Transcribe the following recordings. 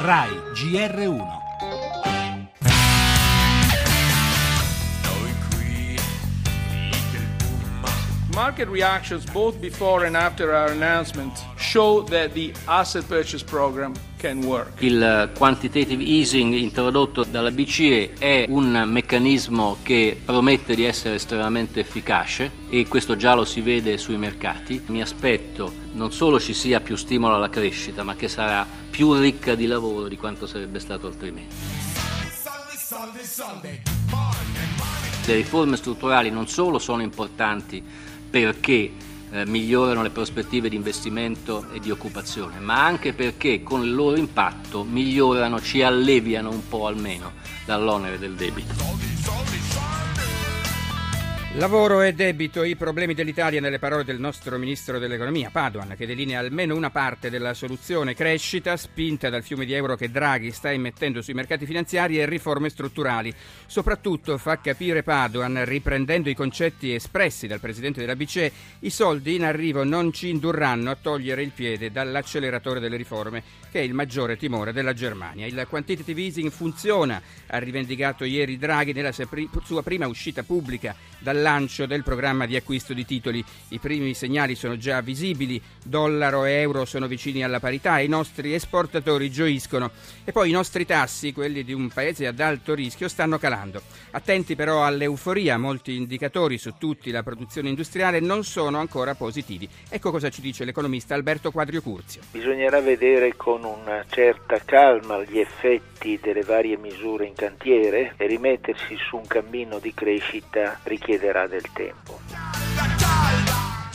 RAI GR1 Market reactions both before and after our announcement show that the asset purchase program can work. Il quantitative easing introdotto dalla BCE è un meccanismo che promette di essere estremamente efficace e questo già lo si vede sui mercati. Mi aspetto non solo ci sia più stimolo alla crescita, ma che sarà più ricca di lavoro di quanto sarebbe stato altrimenti. Le riforme strutturali non solo sono importanti perché eh, migliorano le prospettive di investimento e di occupazione, ma anche perché con il loro impatto migliorano, ci alleviano un po' almeno dall'onere del debito. Lavoro e debito, i problemi dell'Italia nelle parole del nostro ministro dell'economia, Padoan, che delinea almeno una parte della soluzione crescita spinta dal fiume di euro che Draghi sta immettendo sui mercati finanziari e riforme strutturali. Soprattutto fa capire Padoan, riprendendo i concetti espressi dal presidente della BCE, i soldi in arrivo non ci indurranno a togliere il piede dall'acceleratore delle riforme, che è il maggiore timore della Germania. Il quantitative easing funziona, ha rivendicato ieri Draghi nella sua prima uscita pubblica lancio del programma di acquisto di titoli. I primi segnali sono già visibili, dollaro e euro sono vicini alla parità e i nostri esportatori gioiscono. E poi i nostri tassi, quelli di un paese ad alto rischio, stanno calando. Attenti però all'euforia, molti indicatori su tutti la produzione industriale non sono ancora positivi. Ecco cosa ci dice l'economista Alberto Quadrio Curzio. Bisognerà vedere con una certa calma gli effetti delle varie misure in cantiere e rimettersi su un cammino di crescita richiederà richiederà del tempo.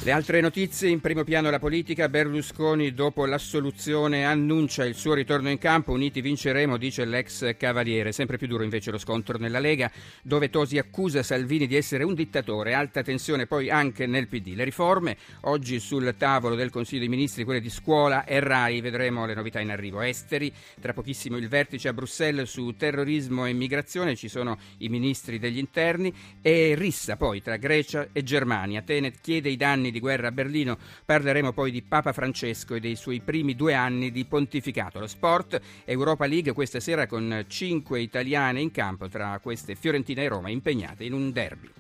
Le altre notizie, in primo piano la politica, Berlusconi dopo l'assoluzione annuncia il suo ritorno in campo, uniti vinceremo, dice l'ex cavaliere. Sempre più duro invece lo scontro nella Lega, dove Tosi accusa Salvini di essere un dittatore, alta tensione poi anche nel PD. Le riforme, oggi sul tavolo del Consiglio dei Ministri, quelle di scuola e RAI, vedremo le novità in arrivo. Esteri, tra pochissimo il vertice a Bruxelles su terrorismo e migrazione, ci sono i ministri degli interni e rissa poi tra Grecia e Germania. Tenet chiede i danni di guerra a Berlino. Parleremo poi di Papa Francesco e dei suoi primi due anni di pontificato. Lo sport, Europa League questa sera con cinque italiane in campo, tra queste Fiorentina e Roma impegnate in un derby.